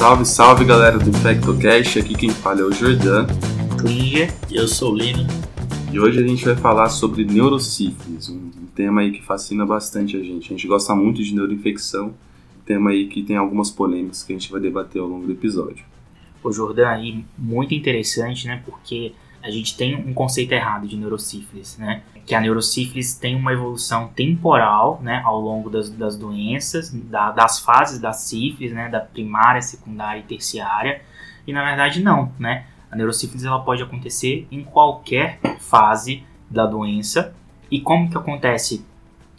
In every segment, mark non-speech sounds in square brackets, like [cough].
Salve, salve galera do InfectoCast, aqui quem fala é o Jordan. Clígia. E eu sou o Lino. E hoje a gente vai falar sobre neurosífilis, um tema aí que fascina bastante a gente. A gente gosta muito de neuroinfecção, tema aí que tem algumas polêmicas que a gente vai debater ao longo do episódio. O Jordan aí, muito interessante, né, porque a gente tem um conceito errado de neurosífilis, né? Que a neurosífilis tem uma evolução temporal, né, ao longo das, das doenças, da, das fases da sífilis, né, da primária, secundária e terciária. E na verdade não, né? A neurosífilis ela pode acontecer em qualquer fase da doença. E como que acontece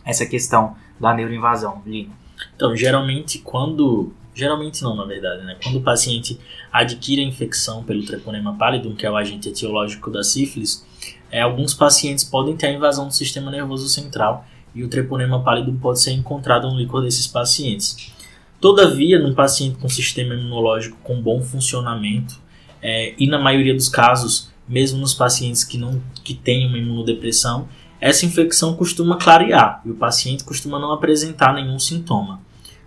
essa questão da neuroinvasão, Lino? Então, geralmente quando geralmente não, na verdade, né? Quando o paciente adquire a infecção pelo treponema pallidum, que é o agente etiológico da sífilis, é, alguns pacientes podem ter a invasão do sistema nervoso central e o treponema pallidum pode ser encontrado no líquor desses pacientes. Todavia, num paciente com sistema imunológico com bom funcionamento, é, e na maioria dos casos, mesmo nos pacientes que não que têm uma imunodepressão, essa infecção costuma clarear e o paciente costuma não apresentar nenhum sintoma.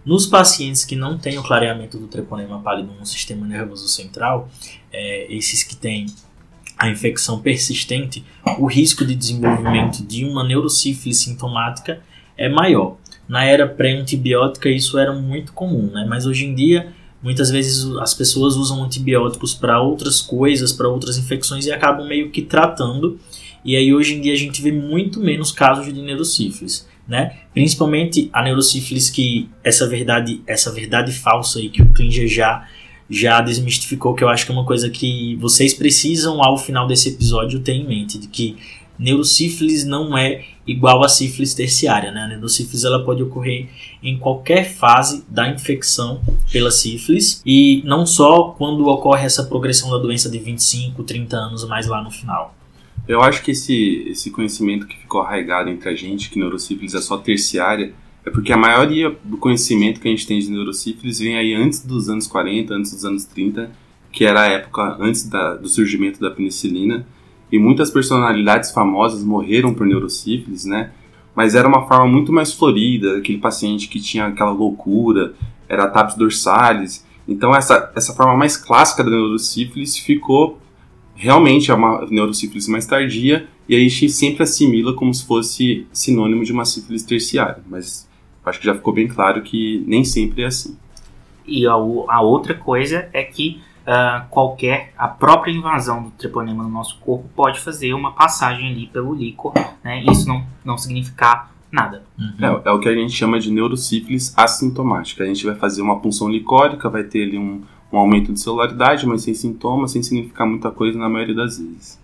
Nos pacientes que não têm o clareamento do treponema pálido no sistema nervoso central, é, esses que têm a infecção persistente, o risco de desenvolvimento de uma neurosífilis sintomática é maior. Na era pré-antibiótica isso era muito comum, né? mas hoje em dia muitas vezes as pessoas usam antibióticos para outras coisas, para outras infecções e acabam meio que tratando. E aí hoje em dia a gente vê muito menos casos de neurosífilis né? Principalmente a neurosífilis que essa verdade, essa verdade falsa aí que o Klinger já já desmistificou, que eu acho que é uma coisa que vocês precisam ao final desse episódio ter em mente, de que neurosífilis não é igual a sífilis terciária, né? A neurosífilis ela pode ocorrer em qualquer fase da infecção pela sífilis e não só quando ocorre essa progressão da doença de 25, 30 anos mais lá no final. Eu acho que esse, esse conhecimento que ficou arraigado entre a gente, que neurosífilis é só terciária, é porque a maioria do conhecimento que a gente tem de neurosífilis vem aí antes dos anos 40, antes dos anos 30, que era a época antes da, do surgimento da penicilina, e muitas personalidades famosas morreram por neurosífilis, né? Mas era uma forma muito mais florida, aquele paciente que tinha aquela loucura, era taps dorsalis. Então essa, essa forma mais clássica da neurosífilis ficou realmente é uma neurosífilis mais tardia e a gente sempre assimila como se fosse sinônimo de uma sífilis terciária, mas acho que já ficou bem claro que nem sempre é assim. E a, a outra coisa é que uh, qualquer, a própria invasão do treponema no nosso corpo pode fazer uma passagem ali pelo líquor, né? Isso não, não significar nada. Uhum. É, é, o que a gente chama de neurosífilis assintomática. A gente vai fazer uma punção licórica, vai ter ali um, um aumento de celularidade, mas sem sintomas, sem significar muita coisa na maioria das vezes.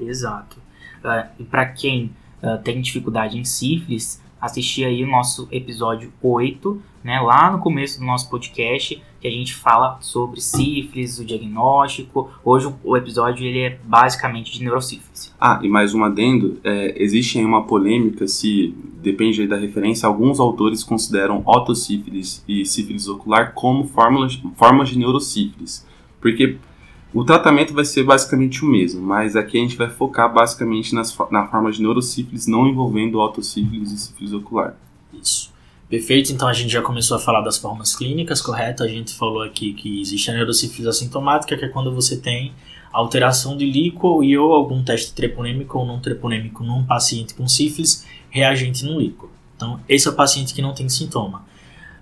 Exato. Uh, e para quem uh, tem dificuldade em sífilis, assistir aí o nosso episódio 8, né, lá no começo do nosso podcast, que a gente fala sobre sífilis, o diagnóstico. Hoje o episódio ele é basicamente de neurosífilis. Ah, e mais um adendo, é, existe aí uma polêmica se, depende da referência, alguns autores consideram otossífilis e sífilis ocular como fórmulas, formas de neurosífilis. Porque o tratamento vai ser basicamente o mesmo, mas aqui a gente vai focar basicamente nas, na forma de neurosífilis não envolvendo otossífilis e sífilis ocular. Isso. Perfeito, então a gente já começou a falar das formas clínicas, correto? A gente falou aqui que existe a neurosífilis assintomática, que é quando você tem alteração de líquor e ou algum teste treponêmico ou não treponêmico num paciente com sífilis reagente no líquor. Então, esse é o paciente que não tem sintoma.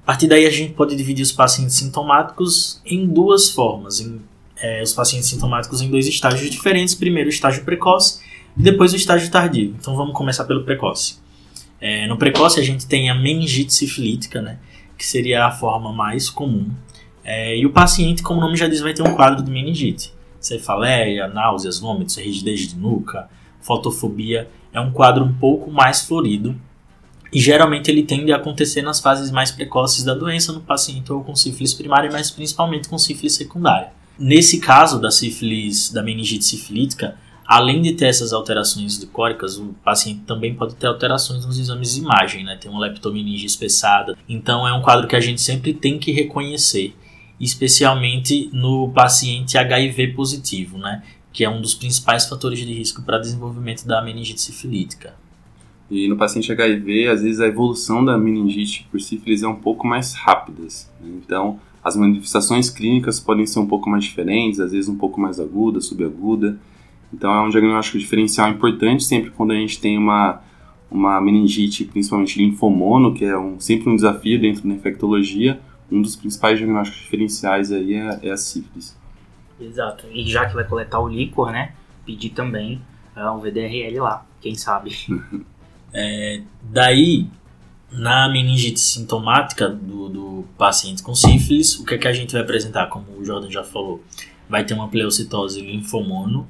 A partir daí, a gente pode dividir os pacientes sintomáticos em duas formas, em é, os pacientes sintomáticos em dois estágios diferentes. Primeiro o estágio precoce e depois o estágio tardio. Então vamos começar pelo precoce. É, no precoce a gente tem a meningite sifilítica, né, que seria a forma mais comum. É, e o paciente, como o nome já diz, vai ter um quadro de meningite. Cefaleia, náuseas, vômitos, rigidez de nuca, fotofobia. É um quadro um pouco mais florido e geralmente ele tende a acontecer nas fases mais precoces da doença no paciente ou com sífilis primária, mas principalmente com sífilis secundária. Nesse caso da sífilis, da meningite sifilítica, além de ter essas alterações licóricas, o paciente também pode ter alterações nos exames de imagem, né? Tem uma leptomeninge espessada. Então é um quadro que a gente sempre tem que reconhecer, especialmente no paciente HIV positivo, né? Que é um dos principais fatores de risco para desenvolvimento da meningite sifilítica. E no paciente HIV, às vezes a evolução da meningite por sífilis é um pouco mais rápida. Né? Então, As manifestações clínicas podem ser um pouco mais diferentes, às vezes um pouco mais aguda, subaguda. Então é um diagnóstico diferencial importante sempre quando a gente tem uma, uma meningite, principalmente linfomono, que é um, sempre um desafio dentro da infectologia. Um dos principais diagnósticos diferenciais aí é, é a sífilis. Exato. E já que vai coletar o líquor, né? Pedir também uh, um VDRL lá, quem sabe. [laughs] é, daí, na meningite sintomática do, do paciente com sífilis, o que, é que a gente vai apresentar, como o Jordan já falou? Vai ter uma pleocitose linfomono,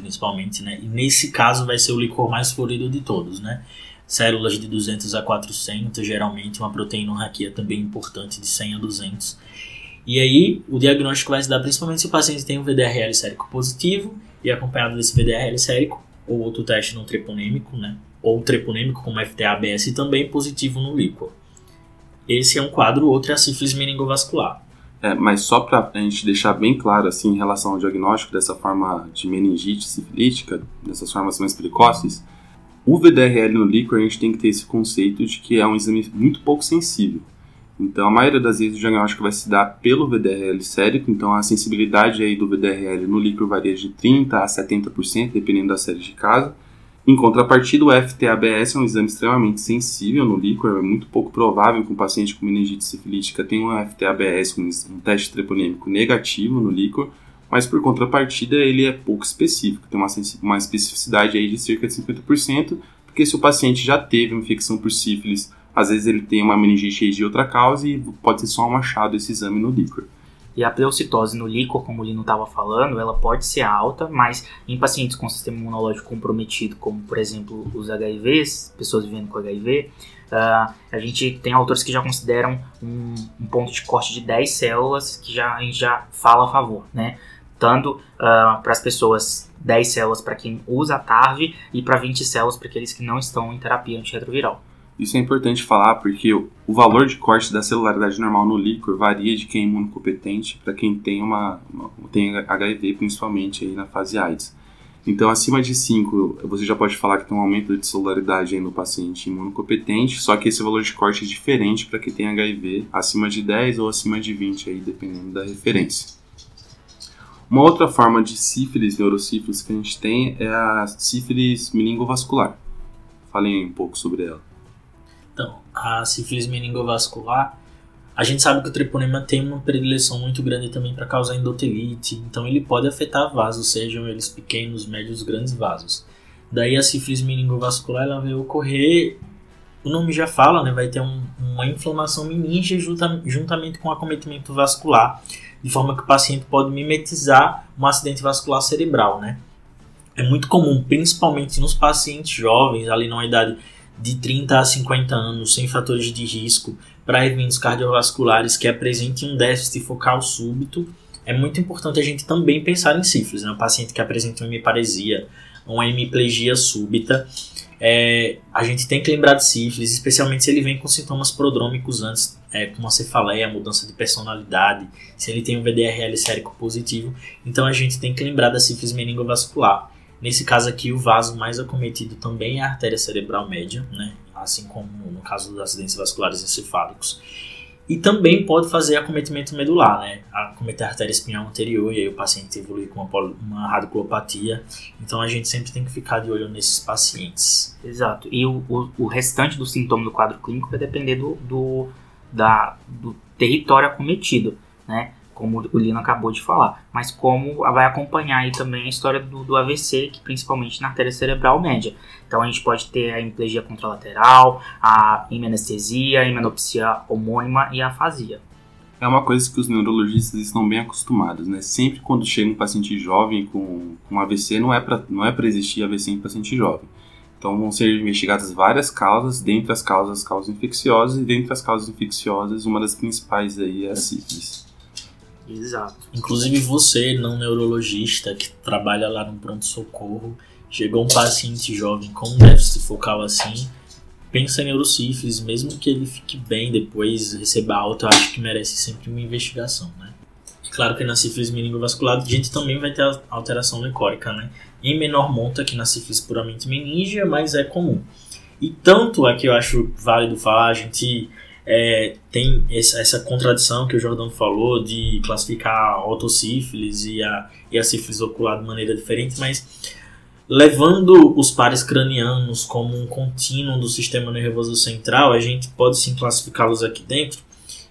principalmente, né? E nesse caso vai ser o licor mais florido de todos, né? Células de 200 a 400, geralmente uma proteinurraquia também importante de 100 a 200. E aí o diagnóstico vai se dar principalmente se o paciente tem um VDRL sérico positivo e acompanhado desse VDRL sérico ou outro teste não treponêmico, né? Ou treponêmico como FTA-ABS também positivo no líquor. Esse é um quadro, outro é a sífilis meningovascular. É, mas só para a gente deixar bem claro assim em relação ao diagnóstico dessa forma de meningite sifilítica, dessas formas mais precoces, o VDRL no líquor a gente tem que ter esse conceito de que é um exame muito pouco sensível. Então a maioria das vezes o diagnóstico vai se dar pelo VDRL sérico, então a sensibilidade aí do VDRL no líquor varia de 30 a 70%, dependendo da série de caso. Em contrapartida, o FTABS é um exame extremamente sensível no líquor, é muito pouco provável que um paciente com meningite sifilítica tenha um FTABS, um teste treponêmico negativo no líquor, mas por contrapartida ele é pouco específico, tem uma, uma especificidade aí de cerca de 50%, porque se o paciente já teve uma infecção por sífilis, às vezes ele tem uma meningite de outra causa e pode ser só um achado esse exame no líquor. E a pleocitose no líquor, como o Lino estava falando, ela pode ser alta, mas em pacientes com sistema imunológico comprometido, como por exemplo os HIVs, pessoas vivendo com HIV, uh, ah, a gente tem autores que já consideram um, um, ponto de corte de 10 células que já, a gente já fala a favor, né? Tanto uh, para as pessoas 10 células para quem usa a TARV e para 20 células para aqueles que não estão em terapia antirretroviral. Isso é importante falar porque o valor de corte da celularidade normal no líquor varia de quem é imunocompetente para quem tem uma, uma, tem HIV, principalmente aí na fase AIDS. Então, acima de 5, você já pode falar que tem um aumento de celularidade aí no paciente imunocompetente, só que esse valor de corte é diferente para quem tem HIV acima de 10 ou acima de 20, aí, dependendo da referência. Uma outra forma de sífilis, neurosífilis que a gente tem é a sífilis meningovascular. Falei um pouco sobre ela. Então, a sífilis meningovascular, a gente sabe que o treponema tem uma predileção muito grande também para causar endotelite, então ele pode afetar vasos, sejam eles pequenos, médios, grandes vasos. Daí a sífilis meningovascular ela vai ocorrer, o nome já fala, né, vai ter um, uma inflamação meninge junta, juntamente com acometimento vascular, de forma que o paciente pode mimetizar um acidente vascular cerebral, né. É muito comum, principalmente nos pacientes jovens, ali numa idade de 30 a 50 anos sem fatores de risco para eventos cardiovasculares que apresentem um déficit focal súbito, é muito importante a gente também pensar em sífilis, né? Um paciente que apresenta uma hemiparesia, uma hemiplegia súbita, é, a gente tem que lembrar de sífilis, especialmente se ele vem com sintomas prodrômicos antes, é, como a cefaleia, mudança de personalidade, se ele tem um VDRL sérico positivo. Então a gente tem que lembrar da sífilis meningovascular. Nesse caso aqui, o vaso mais acometido também é a artéria cerebral média, né? assim como no caso dos acidentes vasculares encefálicos. E também pode fazer acometimento medular, né? Acometer a artéria espinhal anterior e aí o paciente evolui com uma, uma radiculopatia. Então a gente sempre tem que ficar de olho nesses pacientes. Exato. E o, o, o restante do sintoma do quadro clínico vai depender do, do, da, do território acometido, né? Como o Lino acabou de falar, mas como vai acompanhar aí também a história do, do AVC, que principalmente na artéria cerebral média. Então a gente pode ter a hemiplegia contralateral, a hemanestesia, a hemanopsia homônima e a afasia. É uma coisa que os neurologistas estão bem acostumados, né? Sempre quando chega um paciente jovem com, com AVC, não é para é existir AVC em paciente jovem. Então vão ser investigadas várias causas, dentre as causas, as causas infecciosas, e dentre as causas infecciosas, uma das principais aí é a sífilis. Exato. Inclusive você, não neurologista, que trabalha lá no pronto-socorro, chegou um paciente jovem com um déficit focal assim, pensa em neurosífilis, mesmo que ele fique bem depois, receba alta, eu acho que merece sempre uma investigação, né? Claro que na sífilis meningovascular a gente também vai ter alteração lecórica, né? Em menor monta que na sífilis puramente meníngea, mas é comum. E tanto é que eu acho válido falar, a gente é, tem essa contradição que o Jordão falou de classificar a otossífilis e a, e a sífilis ocular de maneira diferente, mas levando os pares cranianos como um contínuo do sistema nervoso central, a gente pode sim classificá-los aqui dentro.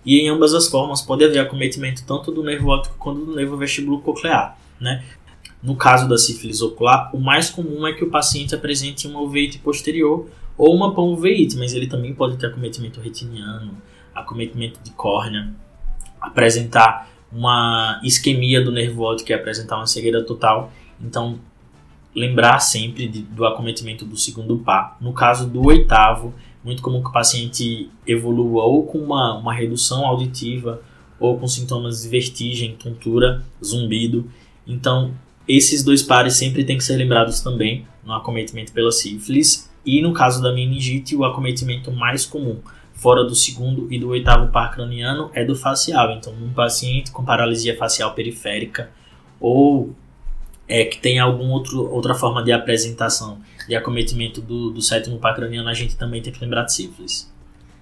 E em ambas as formas pode haver acometimento tanto do nervo óptico quanto do nervo vestíbulo coclear. Né? No caso da sífilis ocular, o mais comum é que o paciente apresente uma uveíte posterior ou uma panuveíte, mas ele também pode ter acometimento retiniano, acometimento de córnea, apresentar uma isquemia do nervo óptico e apresentar uma cegueira total. Então, lembrar sempre de, do acometimento do segundo par. No caso do oitavo, muito comum que o paciente evolua ou com uma, uma redução auditiva ou com sintomas de vertigem, tontura, zumbido. Então, esses dois pares sempre têm que ser lembrados também no acometimento pela sífilis e no caso da meningite, o acometimento mais comum, fora do segundo e do oitavo par craniano, é do facial. Então, um paciente com paralisia facial periférica ou é, que tem alguma outra forma de apresentação de acometimento do, do sétimo par craniano, a gente também tem que lembrar de sífilis.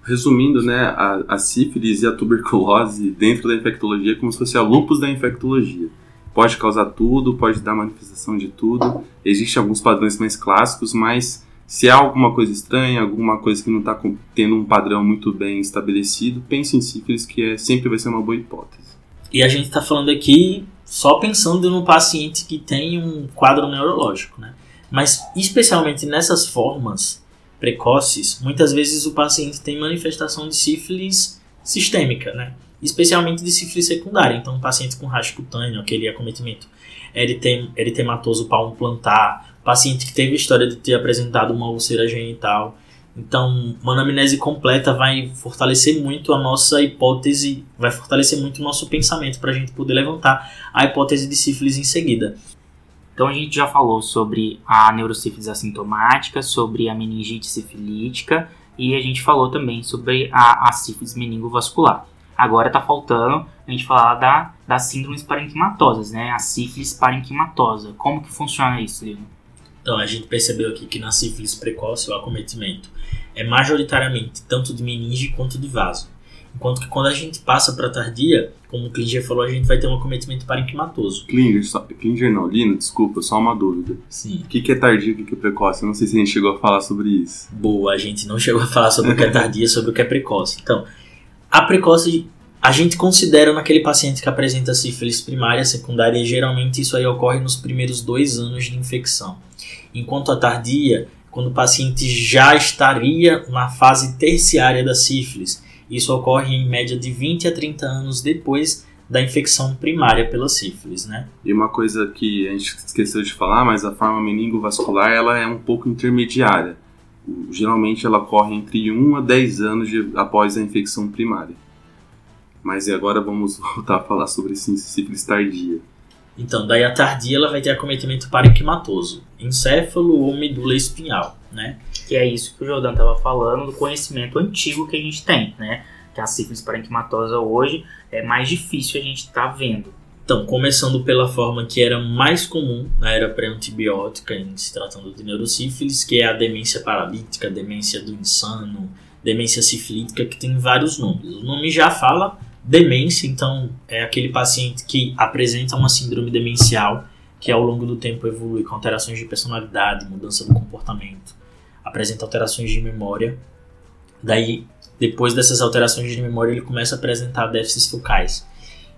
Resumindo, né, a, a sífilis e a tuberculose dentro da infectologia é como se fosse a lupus da infectologia pode causar tudo, pode dar manifestação de tudo. Existem alguns padrões mais clássicos, mas se há alguma coisa estranha, alguma coisa que não está tendo um padrão muito bem estabelecido, pense em sífilis, que é, sempre vai ser uma boa hipótese. E a gente está falando aqui só pensando no paciente que tem um quadro neurológico, né? Mas especialmente nessas formas precoces, muitas vezes o paciente tem manifestação de sífilis sistêmica, né? especialmente de sífilis secundária. Então, pacientes com racho cutâneo, aquele acometimento eritem, eritematoso palmo plantar, paciente que teve história de ter apresentado uma úlcera genital. Então, uma anamnese completa vai fortalecer muito a nossa hipótese, vai fortalecer muito o nosso pensamento para a gente poder levantar a hipótese de sífilis em seguida. Então, a gente já falou sobre a neurosífilis assintomática, sobre a meningite sifilítica e a gente falou também sobre a, a sífilis meningovascular. Agora tá faltando a gente falar da, das síndromes parenquimatosas, né? A sífilis parenquimatosa. Como que funciona isso, Lino? Então, a gente percebeu aqui que na sífilis precoce o acometimento é majoritariamente tanto de meninge quanto de vaso. Enquanto que quando a gente passa para tardia, como o Klinger falou, a gente vai ter um acometimento parenquimatoso. Klinger, só, Klinger não, Lino, desculpa, só uma dúvida. Sim. O que, que é tardia e o que, que é precoce? Eu não sei se a gente chegou a falar sobre isso. Boa, a gente não chegou a falar sobre o que é tardia e sobre o que é precoce. Então, a precoce a gente considera naquele paciente que apresenta sífilis primária, secundária, e geralmente isso aí ocorre nos primeiros dois anos de infecção. Enquanto a tardia, quando o paciente já estaria na fase terciária da sífilis, isso ocorre em média de 20 a 30 anos depois da infecção primária pela sífilis, né? E uma coisa que a gente esqueceu de falar, mas a forma meningovascular ela é um pouco intermediária. Geralmente ela ocorre entre 1 a 10 anos de, após a infecção primária. Mas agora vamos [laughs] voltar a falar sobre sífilis tardia. Então, daí a tardia ela vai ter acometimento parenquimatoso, encéfalo ou medula espinhal, né? Que é isso que o Jordan estava falando do conhecimento antigo que a gente tem, né? Que a sífilis parenquimatosa hoje é mais difícil a gente estar tá vendo. Então, começando pela forma que era mais comum na era pré-antibiótica, em se tratando de neurosífilis, que é a demência paralítica, demência do insano, demência sifilítica, que tem vários nomes. O nome já fala demência, então é aquele paciente que apresenta uma síndrome demencial que ao longo do tempo evolui com alterações de personalidade, mudança do comportamento, apresenta alterações de memória. Daí, depois dessas alterações de memória, ele começa a apresentar déficits focais.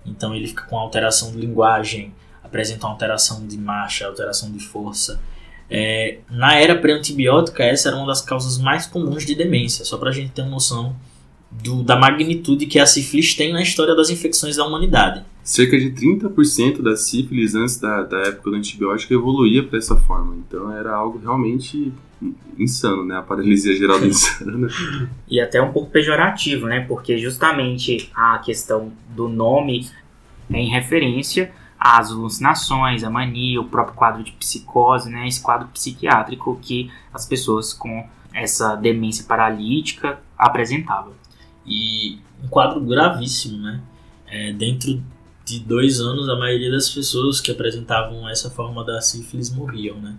Então ele fica com alteração de linguagem, apresenta alteração de marcha, alteração de força. É, na era pré-antibiótica, essa era uma das causas mais comuns de demência, só para a gente ter uma noção do, da magnitude que a sífilis tem na história das infecções da humanidade. Cerca de 30% da sífilis antes da, da época do antibiótico evoluía para essa forma. Então era algo realmente insano, né? A paralisia geral do insano. E até um pouco pejorativo, né? Porque justamente a questão do nome é em referência às alucinações, a mania, o próprio quadro de psicose, né? Esse quadro psiquiátrico que as pessoas com essa demência paralítica apresentavam. E um quadro gravíssimo, né? É, dentro de dois anos, a maioria das pessoas que apresentavam essa forma da sífilis morriam, né?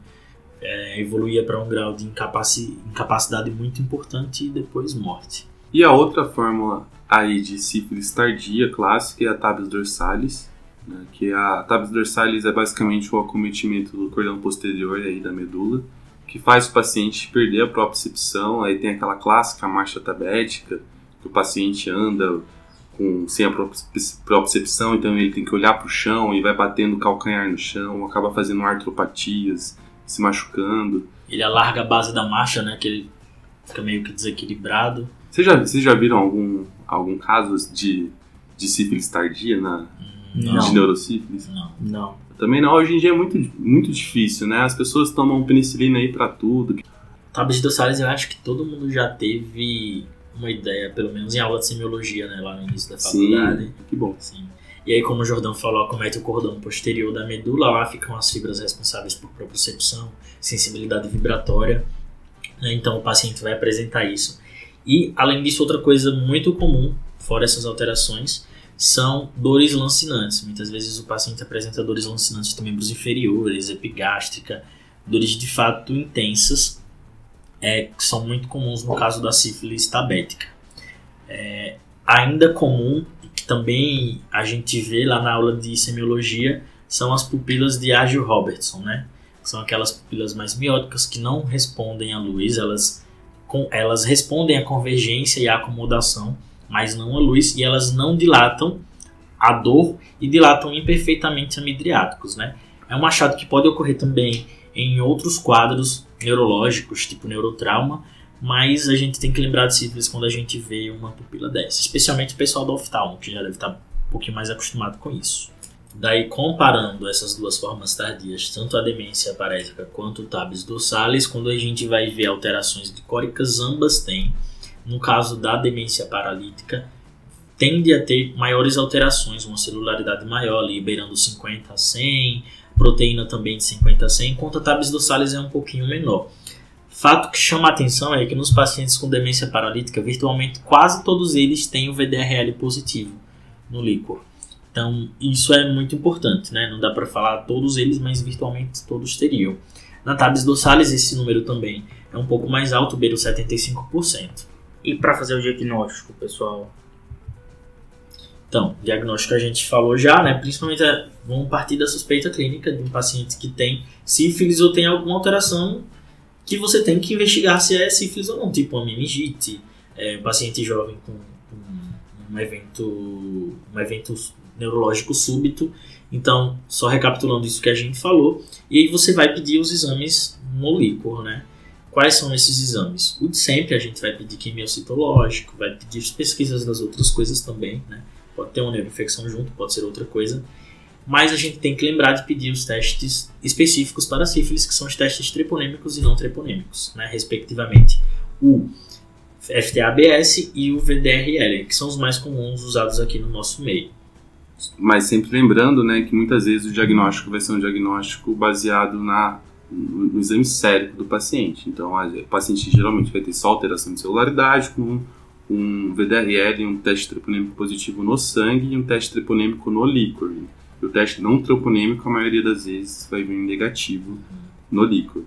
É, evoluía para um grau de incapaci incapacidade muito importante e depois morte. E a outra fórmula aí de sífilis tardia clássica é a tabes dorsalis, né, que a tabes dorsalis é basicamente o acometimento do cordão posterior aí da medula, que faz o paciente perder a propriocepção, aí tem aquela clássica marcha tabética, que o paciente anda com, sem a propriocepção, então ele tem que olhar para o chão e vai batendo o calcanhar no chão, acaba fazendo artropatias, se machucando. Ele alarga a base da marcha, né, que ele fica meio que desequilibrado. Vocês já, vocês já viram algum, algum caso de, de sífilis tardia na, Não. de neurosífilis? Não. Não. Também não, hoje em dia é muito, muito difícil, né? As pessoas tomam penicilina aí pra tudo. Tabes dorsais eu acho que todo mundo já teve uma ideia, pelo menos em aula de semiologia, né, lá no início da faculdade. Sim, que bom. Sim. E aí, como o Jordão falou, acomete o cordão posterior da medula, lá ficam as fibras responsáveis por propriocepção, sensibilidade vibratória. né? Então, o paciente vai apresentar isso. E, além disso, outra coisa muito comum, fora essas alterações, são dores lancinantes. Muitas vezes o paciente apresenta dores lancinantes de membros inferiores, epigástrica, dores de fato intensas, é, que são muito comuns no caso da sífilis tabética. É, ainda comum, que também a gente vê lá na aula de semiologia, são as pupilas de Agio-Robertson, né? São aquelas pupilas mais mióticas que não respondem à luz, elas, com, elas respondem à convergência e à acomodação, mas não à luz, e elas não dilatam a dor e dilatam imperfeitamente a midriáticos, né? É um achado que pode ocorrer também em outros quadros neurológicos, tipo neurotrauma, mas a gente tem que lembrar de sífilis quando a gente vê uma pupila dessa, especialmente o pessoal do oftalmo, que já deve estar um pouquinho mais acostumado com isso. Daí, comparando essas duas formas tardias, tanto a demência parética quanto o tabes dorsalis, quando a gente vai ver alterações dicóricas, ambas têm. No caso da demência paralítica, tende a ter maiores alterações, uma celularidade maior, liberando 50 a 100, proteína também de 50 a 100, enquanto a tabes dorsalis é um pouquinho menor. Fato que chama a atenção é que nos pacientes com demência paralítica, virtualmente quase todos eles têm o VDRL positivo no líquor. Então, isso é muito importante, né? Não dá para falar todos eles, mas virtualmente todos teriam. Na tabes dorsalis, esse número também é um pouco mais alto, beira os 75%. E para fazer o diagnóstico, pessoal? Então, diagnóstico a gente falou já, né? Principalmente é, vamos partir da suspeita clínica de um paciente que tem sífilis ou tem alguma alteração que você tem que investigar se é sífilis ou não, tipo uma meningite, é, um paciente jovem com, com um evento, um evento neurológico súbito. Então, só recapitulando isso que a gente falou, e aí você vai pedir os exames no líquor, né? Quais são esses exames? O de sempre a gente vai pedir quimiocitológico, vai pedir as pesquisas das outras coisas também, né? Pode ter uma neuroinfecção junto, pode ser outra coisa. Mas a gente tem que lembrar de pedir os testes específicos para sífilis, que são os testes treponêmicos e não treponêmicos, né? respectivamente. O FTABS e o VDRL, que são os mais comuns usados aqui no nosso meio. Mas sempre lembrando, né, que muitas vezes o diagnóstico vai ser um diagnóstico baseado na, no, exame sérico do paciente. Então, o paciente geralmente vai ter só alteração de celularidade com um VDRL, um teste treponêmico positivo no sangue e um teste treponêmico no líquor. E o teste não treponêmico, a maioria das vezes, vai vir negativo no líquor.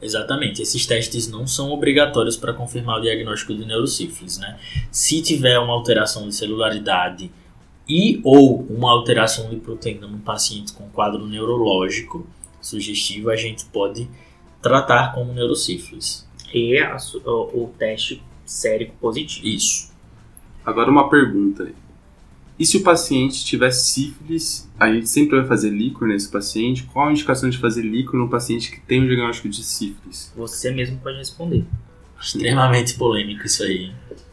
Exatamente, esses testes não são obrigatórios para confirmar o diagnóstico de neurosífilis, né? Se tiver uma alteração de celularidade e ou uma alteração de proteína no paciente com quadro neurológico sugestivo, a gente pode tratar como neurosífilis. E a o, o teste sérico positivo. Isso. Agora uma pergunta. E se o paciente tiver sífilis, a gente sempre vai fazer líquor nesse paciente? Qual a indicação de fazer líquor no paciente que tem o diagnóstico de sífilis? Você mesmo pode responder. Extremamente polêmico isso aí.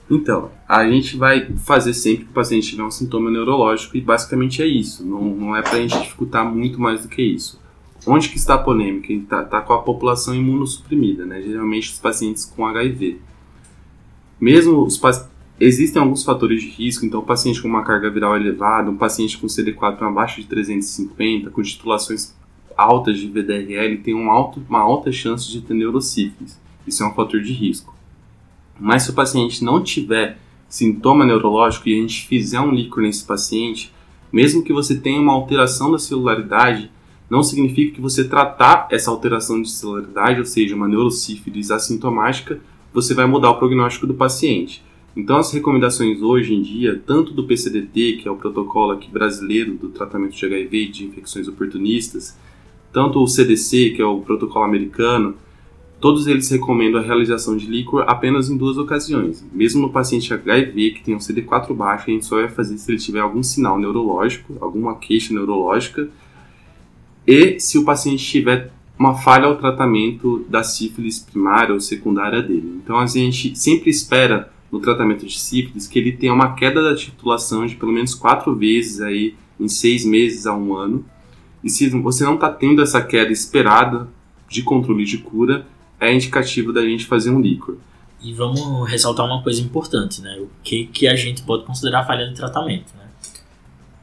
Então, a gente vai fazer sempre que o paciente tiver um sintoma neurológico e basicamente é isso. Não, não é pra gente dificultar muito mais do que isso. Onde que está a polêmica? Está tá com a população imunossuprimida, né? Geralmente os pacientes com HIV. Mesmo os Existem alguns fatores de risco, então o paciente com uma carga viral elevada, um paciente com CD4 abaixo de 350, com titulações altas de VDRL, tem um alto, uma alta chance de ter neurosífilis. Isso é um fator de risco. Mas se o paciente não tiver sintoma neurológico e a gente fizer um líquor nesse paciente, mesmo que você tenha uma alteração da celularidade, não significa que você tratar essa alteração de celularidade, ou seja, uma neurosífilis assintomática, você vai mudar o prognóstico do paciente. Então, as recomendações hoje em dia, tanto do PCDT, que é o protocolo aqui brasileiro do tratamento de HIV e de infecções oportunistas, tanto o CDC, que é o protocolo americano, todos eles recomendam a realização de líquor apenas em duas ocasiões. Mesmo no paciente HIV que tem um CD4 baixo, a gente só vai fazer se ele tiver algum sinal neurológico, alguma queixa neurológica, e se o paciente tiver uma falha ao tratamento da sífilis primária ou secundária dele. Então a gente sempre espera no tratamento de sífilis que ele tenha uma queda da titulação de pelo menos quatro vezes aí em seis meses a um ano. E se você não está tendo essa queda esperada de controle de cura, é indicativo da gente fazer um líquor. E vamos ressaltar uma coisa importante, né? O que, que a gente pode considerar falha de tratamento, né?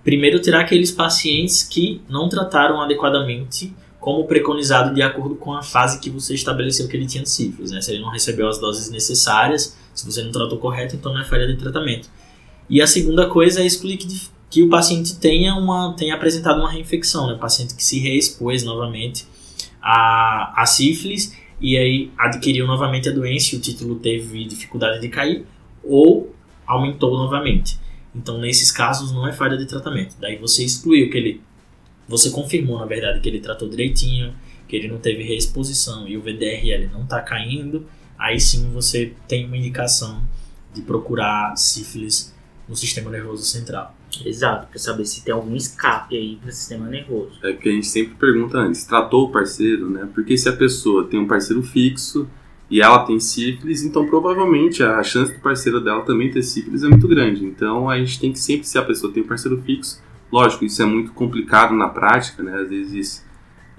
Primeiro, terá aqueles pacientes que não trataram adequadamente como preconizado de acordo com a fase que você estabeleceu que ele tinha sífilis, né? Se ele não recebeu as doses necessárias, se você não tratou correto, então não é falha de tratamento. E a segunda coisa é excluir que, que o paciente tenha, uma, tenha apresentado uma reinfecção, né? Paciente que se reexpôs novamente a, a sífilis e aí adquiriu novamente a doença e o título teve dificuldade de cair ou aumentou novamente. Então, nesses casos, não é falha de tratamento. Daí você excluiu que ele você confirmou, na verdade, que ele tratou direitinho, que ele não teve reexposição e o VDRL não está caindo, aí sim você tem uma indicação de procurar sífilis no sistema nervoso central. Exato, para saber se tem algum escape aí no sistema nervoso. É que a gente sempre pergunta antes, tratou o parceiro, né? Porque se a pessoa tem um parceiro fixo e ela tem sífilis, então provavelmente a chance do parceiro dela também ter sífilis é muito grande. Então a gente tem que sempre, se a pessoa tem um parceiro fixo, Lógico, isso é muito complicado na prática, né? Às vezes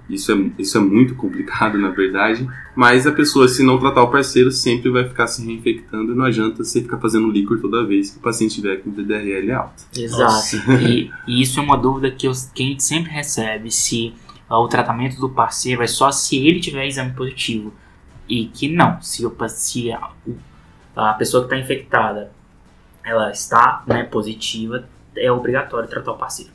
isso é, isso é muito complicado, [laughs] na verdade. Mas a pessoa, se não tratar o parceiro, sempre vai ficar se reinfectando e não adianta você ficar fazendo líquor toda vez que o paciente tiver com VDRL alto. Exato. E, e, isso é uma dúvida que, eu, que a gente sempre recebe, se uh, o tratamento do parceiro é só se ele tiver exame positivo. E que não, se, o, se a, a pessoa que está infectada ela está né, positiva, é obrigatório tratar o parceiro.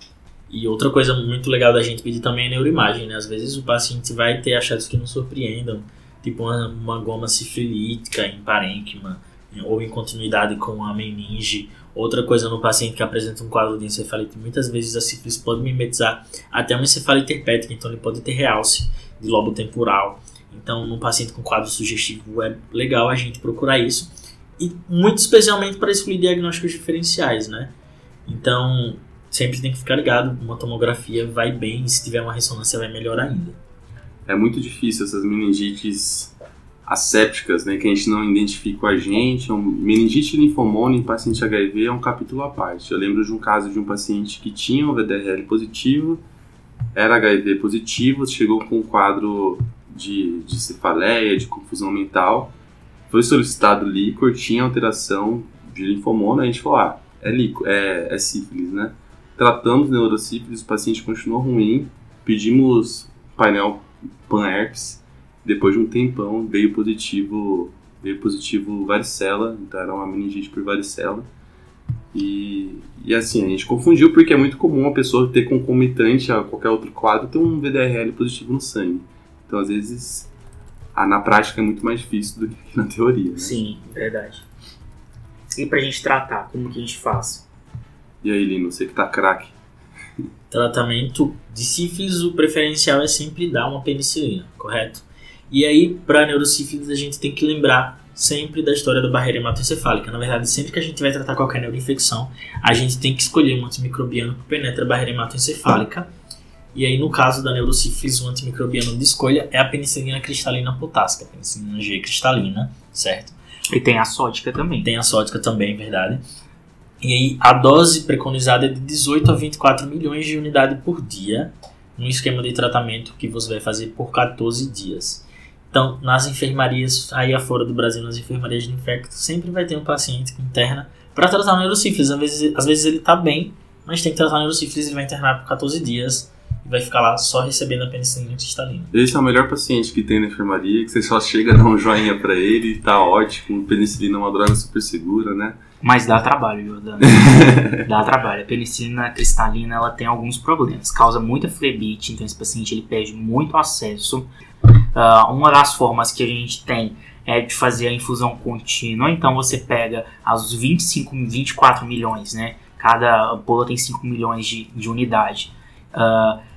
E outra coisa muito legal da gente pedir também é neuroimagem, né? Às vezes o paciente vai ter achados que não surpreendam, tipo uma, uma goma sifilítica em parênquima, ou em continuidade com a meninge. Outra coisa no paciente que apresenta um quadro de encefalite, muitas vezes a sífilis pode mimetizar até uma encefalite herpética, então ele pode ter realce de lobo temporal. Então, num paciente com quadro sugestivo, é legal a gente procurar isso. E muito especialmente para excluir diagnósticos diferenciais, né? Então, sempre tem que ficar ligado. Uma tomografia vai bem se tiver uma ressonância vai melhor ainda. É muito difícil essas meningites assépticas, né, que a gente não identifica a gente. Um, meningite linfomona em paciente HIV é um capítulo à parte. Eu lembro de um caso de um paciente que tinha o VDRL positivo, era HIV positivo, chegou com um quadro de, de cefaleia, de confusão mental, foi solicitado líquor, tinha alteração de linfomona, a gente falou, ah, é, lico, é, é sífilis, né? Tratamos neurosífilis, o paciente continuou ruim, pedimos painel pan-herpes, depois de um tempão veio positivo, veio positivo varicela, então era uma meningite por varicela. E, e assim, a gente confundiu porque é muito comum a pessoa ter concomitante a qualquer outro quadro ter um VDRL positivo no sangue. Então, às vezes, a, na prática é muito mais difícil do que na teoria. Né? Sim, verdade. E pra gente tratar, como que a gente faz? E aí, Lino, você que tá craque. Tratamento de sífilis, o preferencial é sempre dar uma penicilina, correto? E aí, para neurosífilis, a gente tem que lembrar sempre da história da barreira hematoencefálica. Na verdade, sempre que a gente vai tratar qualquer neuroinfecção, a gente tem que escolher um antimicrobiano que penetra a barreira hematoencefálica. E aí, no caso da neurosífilis, o antimicrobiano de escolha é a penicilina cristalina potássica, a penicilina G cristalina, certo? E tem a sódica também. Tem a sódica também, verdade. E aí a dose preconizada é de 18 a 24 milhões de unidades por dia, num esquema de tratamento que você vai fazer por 14 dias. Então, nas enfermarias, aí afora do Brasil, nas enfermarias de infecto, sempre vai ter um paciente interna para tratar neurosífilis. Às vezes, às vezes ele está bem, mas tem que tratar neurosífilis e vai internar por 14 dias vai ficar lá só recebendo a penicilina cristalina. Esse é o melhor paciente que tem na enfermaria, que você só chega a dar um joinha pra ele e tá ótimo. Penicilina é uma droga super segura, né? Mas dá trabalho, Jordano. [laughs] dá trabalho. A penicilina cristalina ela tem alguns problemas. Causa muita flebite, então esse paciente ele perde muito acesso. Uh, uma das formas que a gente tem é de fazer a infusão contínua, então você pega as 25, 24 milhões, né? Cada ampola tem 5 milhões de, de unidade. Uh,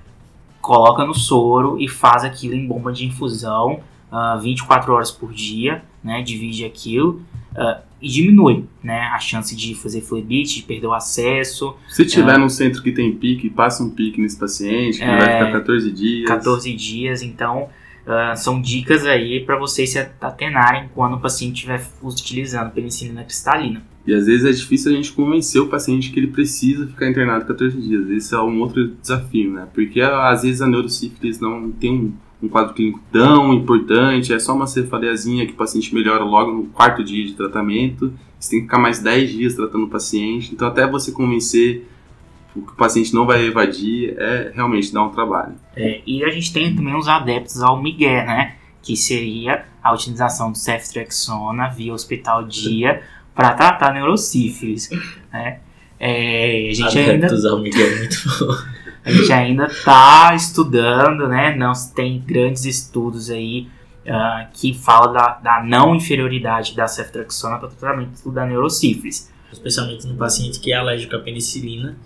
coloca no soro e faz aquilo em bomba de infusão uh, 24 horas por dia, né? Divide aquilo uh, e diminui, né? A chance de fazer flebite, de perder o acesso. Se tiver uh, num centro que tem pique, passa um pique nesse paciente, que é, vai ficar 14 dias. 14 dias, então Uh, são dicas aí para vocês se atenarem quando o paciente estiver utilizando penicilina cristalina. E às vezes é difícil a gente convencer o paciente que ele precisa ficar internado 14 dias. Esse é um outro desafio, né? Porque às vezes a neurosífilis não tem um, um quadro clínico tão importante, é só uma cefaleazinha que o paciente melhora logo no quarto dia de tratamento. Você tem que ficar mais 10 dias tratando o paciente. Então, até você convencer o que o paciente não vai evadir é realmente dar um trabalho. É, e a gente tem também os adeptos ao Miguel, né? Que seria a utilização do ceftriaxona via hospital dia para tratar neurosífilis, né? É, a gente adeptos ainda... ao Miguel é muito bom. A gente ainda está estudando, né? Não tem grandes estudos aí uh, que falam da, da não inferioridade da ceftriaxona para o tratamento da neurosífilis. Especialmente no paciente que é alérgico à penicilina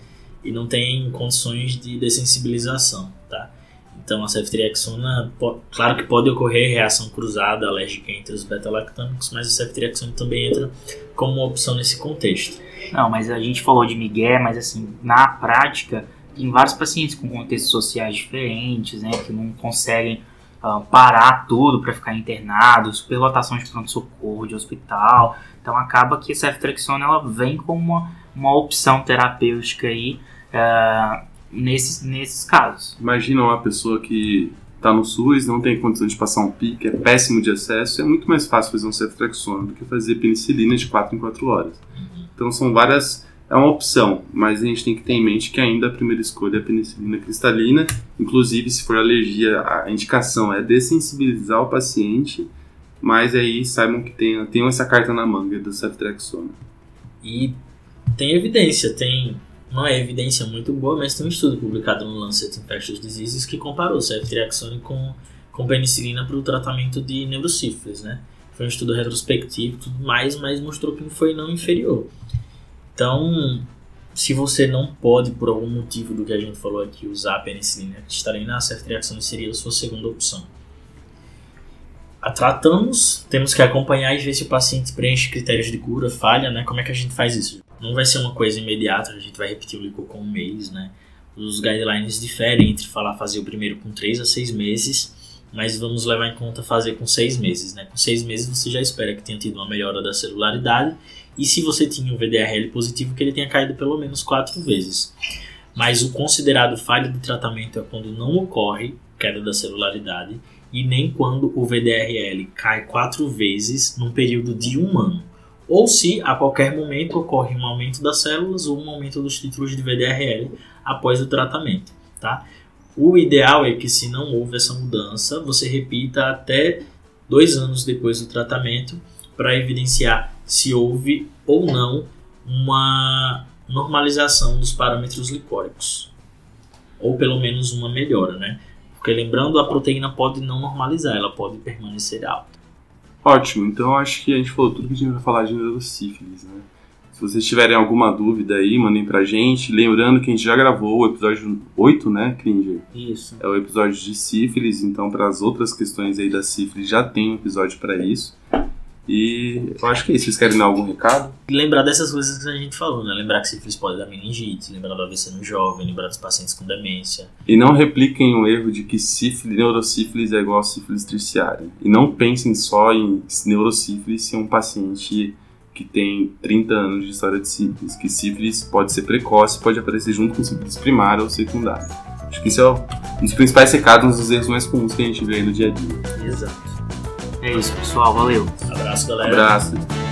e não tem condições de dessensibilização, tá? Então a ceftriaxona, claro que pode ocorrer reação cruzada alérgica entre os beta-lactâmicos, mas a ceftriaxona também entra como uma opção nesse contexto. Não, mas a gente falou de Miguel, mas assim, na prática, tem vários pacientes com contextos sociais diferentes, né, que não conseguem uh, parar tudo para ficar internado, superlotação de pronto-socorro, de hospital. Então acaba que a ceftriaxona ela vem como uma, uma opção terapêutica aí uh, nesses, nesses casos. Imagina uma pessoa que está no SUS, não tem condição de passar um pique, é péssimo de acesso, é muito mais fácil fazer um ceftriaxona do que fazer penicilina de 4 em 4 horas. Uhum. Então são várias é uma opção, mas a gente tem que ter em mente que ainda a primeira escolha é a penicilina cristalina. Inclusive, se for alergia, a indicação é dessensibilizar o paciente, mas aí saibam que tem, tem essa carta na manga do ceftriaxona. E tem evidência, tem não é evidência muito boa, mas tem um estudo publicado no Lancet Infectious Diseases que comparou ceftriaxone com, com penicilina para o tratamento de neurosífilis, né? Foi um estudo retrospectivo e tudo mais, mas mostrou que foi não inferior. Então, se você não pode, por algum motivo do que a gente falou aqui, usar a penicilina a ceftriaxone seria a sua segunda opção. Tratamos, temos que acompanhar e ver se o paciente preenche critérios de cura, falha, né? Como é que a gente faz isso? Não vai ser uma coisa imediata, a gente vai repetir o licor com um mês, né? Os guidelines diferem entre falar fazer o primeiro com 3 a 6 meses, mas vamos levar em conta fazer com 6 meses, né? Com 6 meses você já espera que tenha tido uma melhora da celularidade e se você tinha um VDRL positivo, que ele tenha caído pelo menos 4 vezes. Mas o considerado falha de tratamento é quando não ocorre queda da celularidade e nem quando o VDRL cai 4 vezes num período de um ano ou se a qualquer momento ocorre um aumento das células ou um aumento dos títulos de VDRL após o tratamento, tá? O ideal é que se não houve essa mudança, você repita até dois anos depois do tratamento para evidenciar se houve ou não uma normalização dos parâmetros licóricos, ou pelo menos uma melhora, né? Porque lembrando, a proteína pode não normalizar, ela pode permanecer alta. Ótimo, então acho que a gente falou tudo que a gente vai falar de neurosífilis, né? Se vocês tiverem alguma dúvida aí, mandem pra gente. Lembrando que a gente já gravou o episódio 8, né, Cringer? Isso. É o episódio de sífilis, então para as outras questões aí da sífilis já tem um episódio para isso. E eu acho que é isso. Vocês querem dar algum recado? Lembrar dessas coisas que a gente falou, né? Lembrar que sífilis pode dar meningite, lembrar do AVC no jovem, lembrar dos pacientes com demência. E não repliquem o erro de que sífilis, neurosífilis é igual a sífilis terciária. E não pensem só em neurosífilis se é um paciente que tem 30 anos de história de sífilis. Que sífilis pode ser precoce, pode aparecer junto com sífilis primária ou secundária. Acho que isso é um dos principais recados, um dos erros mais comuns que a gente vê aí no dia a dia. Exato. É isso, pessoal. Valeu. Abraço, galera. Abraço.